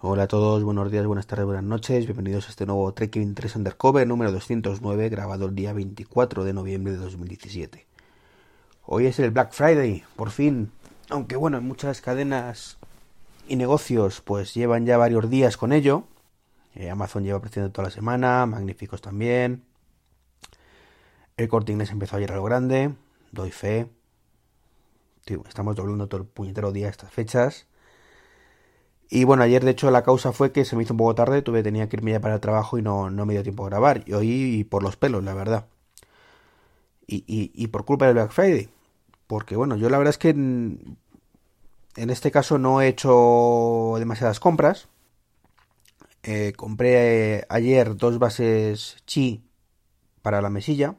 Hola a todos, buenos días, buenas tardes, buenas noches, bienvenidos a este nuevo Trekking 3 Undercover número 209, grabado el día 24 de noviembre de 2017. Hoy es el Black Friday, por fin, aunque bueno, en muchas cadenas y negocios pues llevan ya varios días con ello. Eh, Amazon lleva presionando toda la semana, magníficos también. El corte inglés empezó ayer a lo grande, doy fe. Tío, estamos doblando todo el puñetero día estas fechas. Y bueno, ayer de hecho la causa fue que se me hizo un poco tarde, tuve, tenía que irme ya para el trabajo y no, no me dio tiempo a grabar. Y hoy por los pelos, la verdad. Y, y, por culpa del Black Friday. Porque bueno, yo la verdad es que en, en este caso no he hecho demasiadas compras. Eh, compré eh, ayer dos bases chi para la mesilla.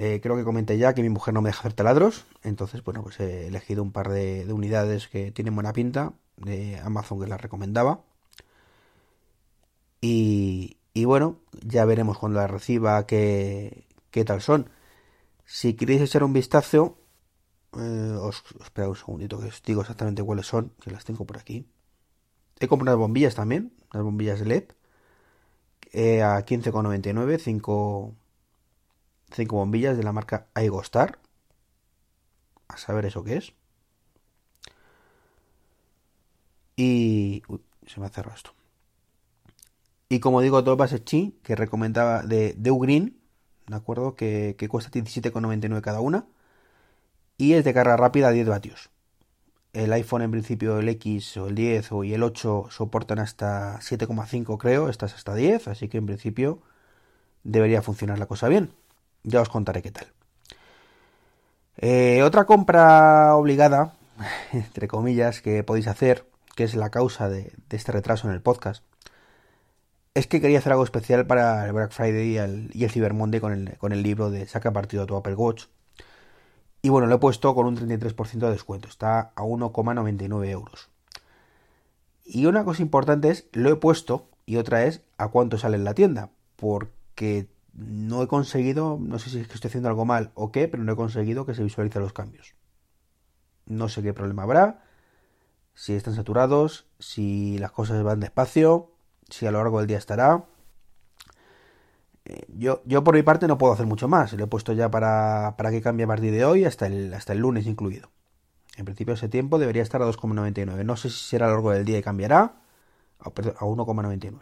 Eh, creo que comenté ya que mi mujer no me deja hacer taladros. Entonces, bueno, pues he elegido un par de, de unidades que tienen buena pinta de Amazon que la recomendaba. Y, y, bueno, ya veremos cuando la reciba qué, qué tal son. Si queréis echar un vistazo, eh, os, espera un segundito que os digo exactamente cuáles son, que las tengo por aquí. He comprado bombillas también, las bombillas LED, eh, a 15,99, 5, 5 bombillas de la marca Aigostar. A saber eso qué es. Y... Uy, se me ha cerrado esto. Y como digo, dos bases chi que recomendaba de, de Ugreen, ¿de acuerdo? Que, que cuesta 17,99 cada una. Y es de carga rápida a 10 vatios. El iPhone en principio, el X o el 10 o y el 8 soportan hasta 7,5 creo, estas hasta 10, así que en principio debería funcionar la cosa bien. Ya os contaré qué tal. Eh, otra compra obligada, entre comillas, que podéis hacer que es la causa de, este retraso en el podcast, es que quería hacer algo especial para el Black Friday y el, y el Cyber Monday con el, con el libro de Saca partido a tu Apple Watch. Y bueno, lo he puesto con un 33% de descuento, está a 1,99 euros. Y una cosa importante es, lo he puesto, y otra es, a cuánto sale en la tienda, porque no he conseguido, no sé si es que estoy haciendo algo mal o qué, pero no he conseguido que se visualicen los cambios. No sé qué problema habrá, si están saturados, si las cosas van despacio, si a lo largo del día estará. Yo, yo por mi parte no puedo hacer mucho más. Lo he puesto ya para, para que cambie a partir de hoy hasta el, hasta el lunes incluido. En principio ese tiempo debería estar a 2,99. No sé si será a lo largo del día y cambiará. A 1,99.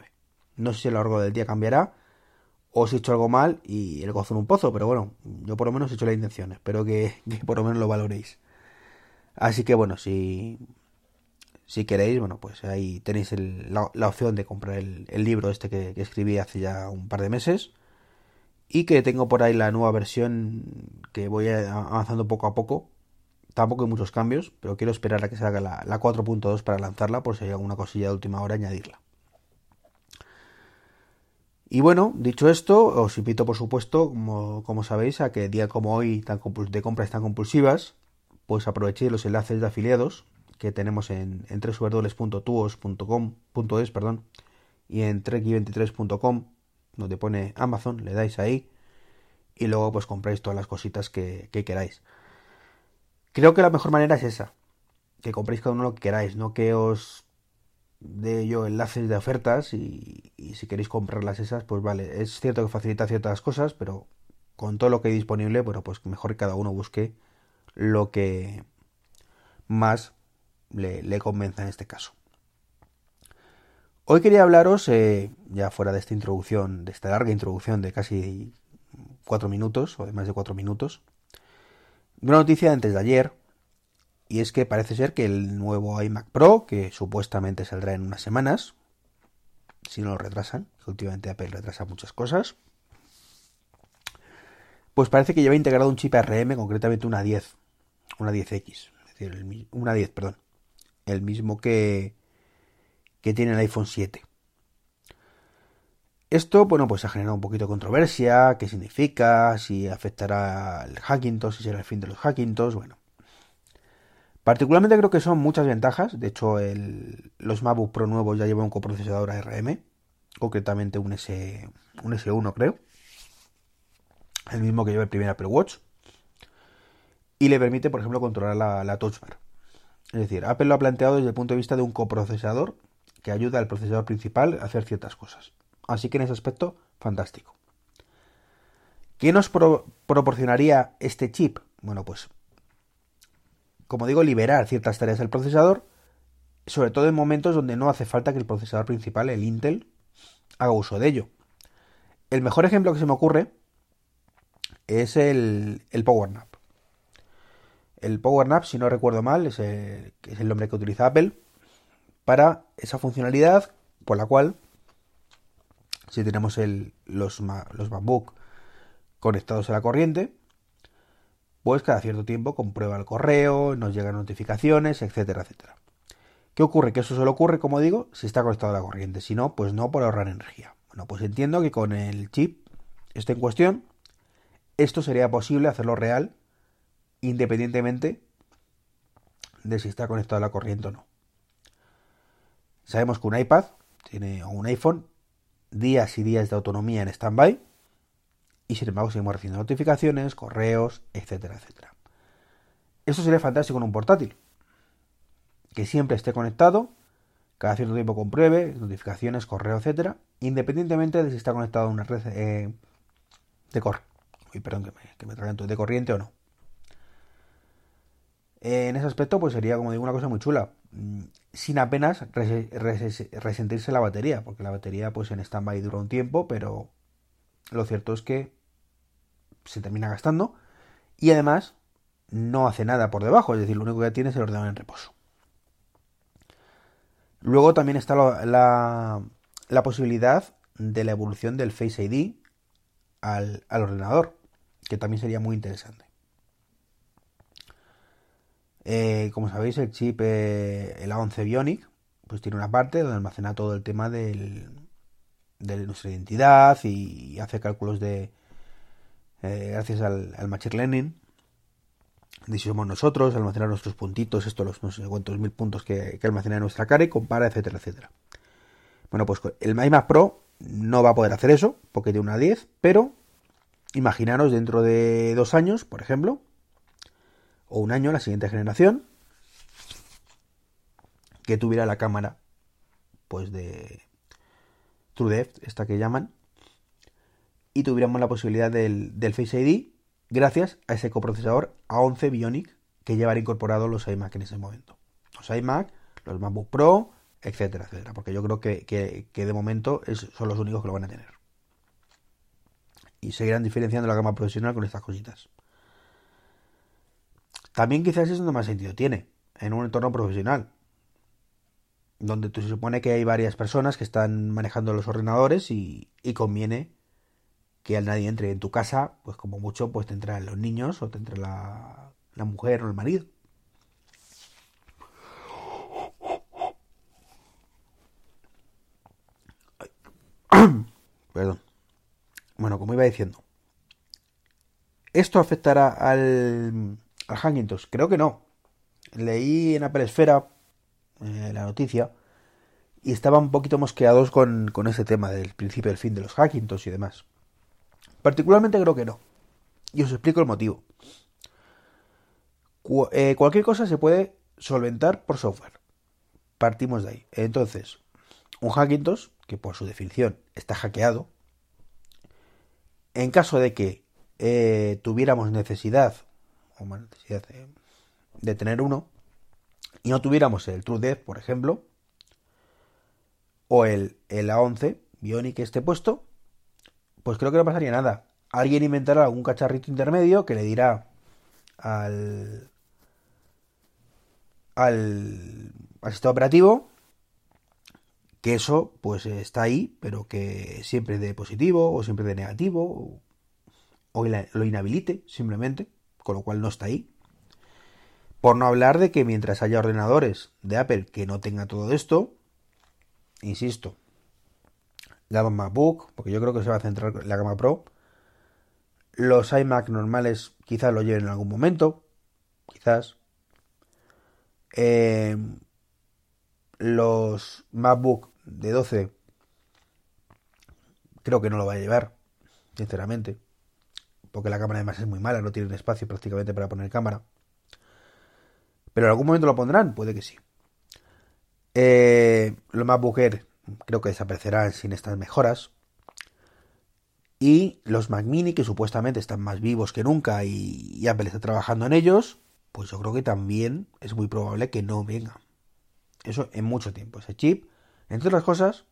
No sé si a lo largo del día cambiará. O si he hecho algo mal y el gozo en un pozo. Pero bueno, yo por lo menos he hecho la intención. Espero que, por lo menos lo valoréis. Así que bueno, si, si queréis, bueno, pues ahí tenéis la, opción de comprar el, libro este que, que, escribí hace ya un par de meses y que tengo por ahí la nueva versión que voy avanzando poco a poco. Tampoco hay muchos cambios, pero quiero esperar a que salga la, la 4.2 para lanzarla por si hay alguna cosilla de última hora añadirla. Y bueno, dicho esto, os invito por supuesto, como, como sabéis, a que día como hoy tan de compras tan compulsivas, pues aprovechéis los enlaces de afiliados que tenemos en, en www.tuos.com.es perdón, y en trek23.com, donde pone Amazon, le dais ahí y luego pues compráis todas las cositas que, que, queráis. Creo que la mejor manera es esa, que compréis cada uno lo que queráis, no que os dé yo enlaces de ofertas y, si queréis comprarlas esas, pues vale, es cierto que facilita ciertas cosas, pero con todo lo que hay disponible, bueno, pues mejor que cada uno busque lo que más le, convenza en este caso. Hoy quería hablaros, eh, ya fuera de esta introducción, de esta larga introducción de casi cuatro minutos, o de más de cuatro minutos, de una noticia de antes de ayer, y es que parece ser que el nuevo iMac Pro, que supuestamente saldrá en unas semanas, si no lo retrasan, que últimamente Apple retrasa muchas cosas, pues parece que lleva integrado un chip ARM, concretamente una 10, una 10X, es decir, una 10, perdón el mismo que, que tiene el iPhone 7. Esto, bueno, pues ha generado un poquito de controversia, qué significa, si afectará al Hackintosh, si será el fin de los Hackintosh, bueno. Particularmente creo que son muchas ventajas, de hecho el, los MacBook Pro nuevos ya llevan un coprocesador ARM, concretamente un, S, un S1 creo, el mismo que lleva el primer Apple Watch, y le permite, por ejemplo, controlar la, la Touch Bar. Es decir, Apple lo ha planteado desde el punto de vista de un coprocesador que ayuda al procesador principal a hacer ciertas cosas. Así que en ese aspecto, fantástico. ¿Qué nos proporcionaría este chip? Bueno, pues, como digo, liberar ciertas tareas del procesador, sobre todo en momentos donde no hace falta que el procesador principal, el Intel, haga uso de ello. El mejor ejemplo que se me ocurre es el, el PowerNap. El PowerNap, si no recuerdo mal, es el, nombre que utiliza Apple para esa funcionalidad por la cual si tenemos los, los MacBook conectados a la corriente, pues cada cierto tiempo comprueba el correo, nos llegan notificaciones, etcétera, etcétera. ¿Qué ocurre? Que eso solo ocurre, como digo, si está conectado a la corriente, si no, pues no por ahorrar energía. Bueno, pues entiendo que con el chip este en cuestión, esto sería posible hacerlo real independientemente de si está conectado a la corriente o no. Sabemos que un iPad tiene, o un iPhone días y días de autonomía en stand-by y sin embargo seguimos recibiendo notificaciones, correos, etcétera, etcétera. Esto sería fantástico en un portátil, que siempre esté conectado, cada cierto tiempo compruebe notificaciones, correo, etcétera, independientemente de si está conectado a una red eh, de cor perdón, que me de corriente o no. En ese aspecto, pues sería, como digo, una cosa muy chula. Mm, sin apenas resentirse la batería, porque la batería, pues en stand-by dura un tiempo, pero lo cierto es que se termina gastando y además no hace nada por debajo, es decir, lo único que tiene es el ordenador en reposo. Luego también está la, la, posibilidad de la evolución del Face ID al, ordenador, que también sería muy interesante. Eh, como sabéis, el chip, eh, el A11 Bionic, pues tiene una parte donde almacena todo el tema del, de nuestra identidad y, hace cálculos de, eh, gracias al, Machine Learning, nosotros, almacenar nuestros puntitos, esto los no sé cuántos mil puntos que, que almacena en nuestra cara y compara, etcétera, etcétera. Bueno, pues el iMac Pro no va a poder hacer eso, porque tiene una 10, pero imaginaros dentro de dos años, por ejemplo, o un año, la siguiente generación, que tuviera la cámara, pues de TrueDepth, esta que llaman, y tuviéramos la posibilidad del, Face ID gracias a ese coprocesador A11 Bionic que llevará incorporado los iMac en ese momento. Los iMac, los MacBook Pro, etcétera, etcétera. Porque yo creo que, de momento son los únicos que lo van a tener. Y seguirán diferenciando la gama profesional con estas cositas. También quizás es donde más sentido tiene, en un entorno profesional donde se supone que hay varias personas que están manejando los ordenadores y, conviene que al nadie entre en tu casa, pues como mucho, pues te entran los niños o te entre la, la mujer o el marido. Perdón. Bueno, como iba diciendo, ¿esto afectará al, al Hackintosh? Creo que no. Leí en Apple Esfera eh, la noticia y estaban un poquito mosqueados con, con ese tema del principio y el fin de los Hackintosh y demás. Particularmente creo que no. Y os explico el motivo. Eh, cualquier cosa se puede solventar por software. Partimos de ahí. Entonces, un Hackintosh, que por su definición está hackeado, en caso de que eh, tuviéramos necesidad, o más necesidad de tener uno, y no tuviéramos el True por ejemplo, o el, el A11 Bionic esté puesto, pues creo que no pasaría nada. Alguien inventará algún cacharrito intermedio que le dirá al, al, sistema operativo que eso pues está ahí, pero que siempre de positivo o siempre de negativo o, lo inhabilite simplemente, con lo cual no está ahí. Por no hablar de que mientras haya ordenadores de Apple que no tengan todo esto, insisto, gama MacBook, porque yo creo que se va a centrar en la gama Pro, los iMac normales quizás lo lleven en algún momento, quizás. Eh, los MacBook de 12 creo que no lo va a llevar, sinceramente, porque la cámara además es muy mala, no tiene espacio prácticamente para poner cámara. Pero en algún momento lo pondrán, puede que sí. Eh, los MacBook Air creo que desaparecerán sin estas mejoras. Y los Mac Mini, que supuestamente están más vivos que nunca y, Apple está trabajando en ellos, pues yo creo que también es muy probable que no venga. Eso en mucho tiempo. Ese chip, entre otras cosas,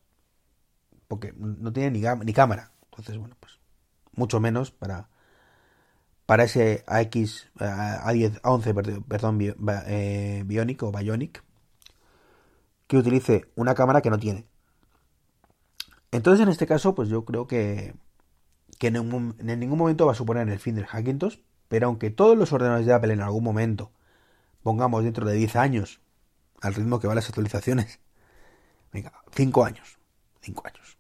porque no tiene ni, cámara. Entonces, bueno, pues mucho menos para, para ese AX, A10, A11, perdón, eh, Bionic o Bionic, que utilice una cámara que no tiene. Entonces, en este caso, pues yo creo que, que en, en, ningún momento va a suponer el fin del Hackintosh, pero aunque todos los ordenadores de Apple en algún momento, pongamos dentro de 10 años, al ritmo que van las actualizaciones, venga, 5 años, 5 años,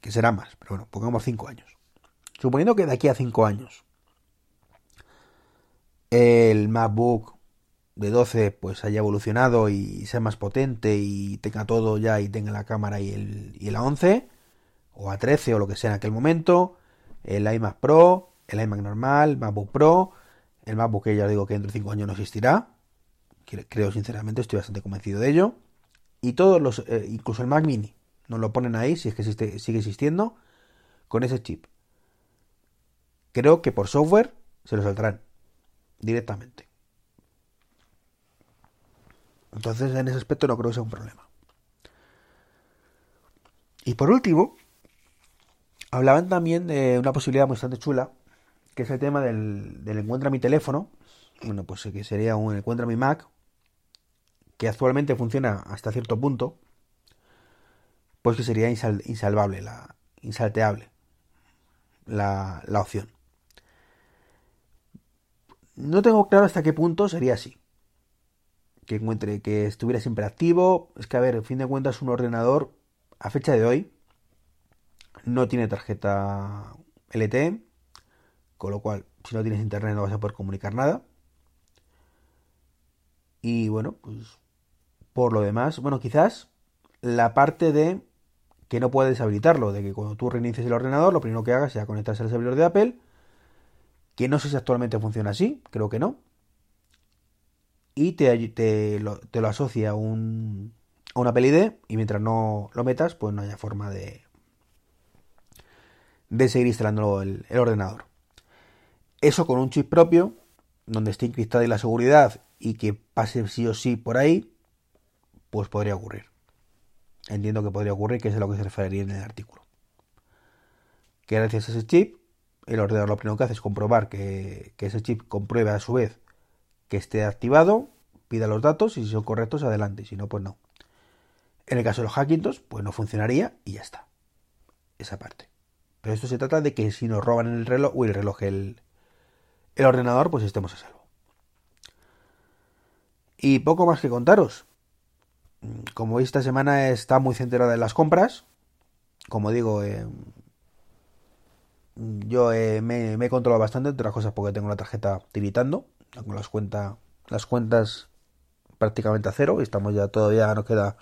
que será más, pero bueno, pongamos 5 años. Suponiendo que de aquí a 5 años el MacBook de 12 pues haya evolucionado y sea más potente y tenga todo ya y tenga la cámara y el, y la 11 o a 13 o lo que sea en aquel momento, el iMac Pro, el iMac normal, MacBook Pro, el MacBook que ya digo que dentro de 5 años no existirá, creo sinceramente, estoy bastante convencido de ello, y todos los, eh, incluso el Mac Mini, nos lo ponen ahí si es que sigue existiendo, con ese chip. Creo que por software se lo saldrán directamente. Entonces, en ese aspecto no creo que sea un problema. Y por último, hablaban también de una posibilidad bastante chula, que es el tema del, del encuentra mi teléfono. Bueno, pues que sería un encuentra mi Mac, que actualmente funciona hasta cierto punto, pues que sería insalvable, la, insalteable la opción. No tengo claro hasta qué punto sería así que encuentre que estuviera siempre activo. Es que, a ver, en fin de cuentas, un ordenador a fecha de hoy no tiene tarjeta LTE, con lo cual, si no tienes internet no vas a poder comunicar nada. Y bueno, pues por lo demás, bueno, quizás la parte de que no puedes habilitarlo, de que cuando tú reinicies el ordenador, lo primero que hagas sea conectarse al servidor de Apple, que no sé si actualmente funciona así, creo que no, y te, te, lo, te lo asocia a, un, a una PLID y mientras no lo metas, pues no haya forma de, de seguir instalando el, el ordenador. Eso con un chip propio, donde esté encriptada la seguridad y que pase sí o sí por ahí, pues podría ocurrir. Entiendo que podría ocurrir, que es a lo que se referiría en el artículo. Que gracias a ese chip, el ordenador lo primero que hace es comprobar que, que ese chip compruebe a su vez que esté activado, pida los datos y si son correctos, adelante. Si no, pues no. En el caso de los Hackintosh, pues no funcionaría y ya está. Esa parte. Pero esto se trata de que si nos roban el reloj, o el reloj, el, el ordenador, pues estemos a salvo. Y poco más que contaros. Como veis, esta semana está muy centrada en las compras. Como digo, eh, yo eh, me, me, he controlado bastante, entre otras cosas porque tengo la tarjeta tiritando con las, cuenta, las cuentas prácticamente a cero. Estamos ya todavía, nos queda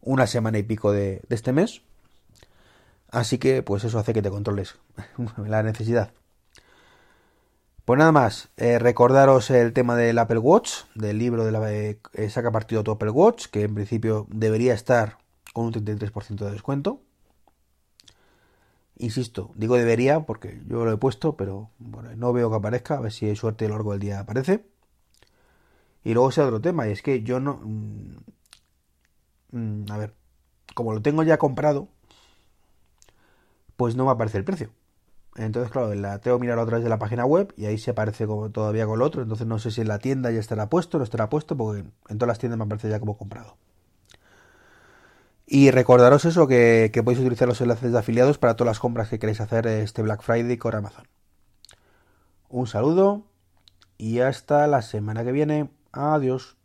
una semana y pico de, este mes. Así que, pues eso hace que te controles la necesidad. Pues nada más, eh, recordaros el tema del Apple Watch, del libro de la eh, saca partido tu Apple Watch, que en principio debería estar con un 33% de descuento. Insisto, digo debería porque yo lo he puesto, pero bueno, no veo que aparezca, a ver si hay suerte a lo largo del día aparece. Y luego ese otro tema, y es que yo no... Mm, mm, a ver, como lo tengo ya comprado, pues no me aparece el precio. Entonces, claro, la tengo que mirar otra de la página web y ahí se aparece como todavía con lo otro. Entonces no sé si en la tienda ya estará puesto no estará puesto, porque en todas las tiendas me aparece ya como comprado. Y recordaros eso, que, podéis utilizar los enlaces de afiliados para todas las compras que queréis hacer este Black Friday con Amazon. Un saludo y hasta la semana que viene. Adiós.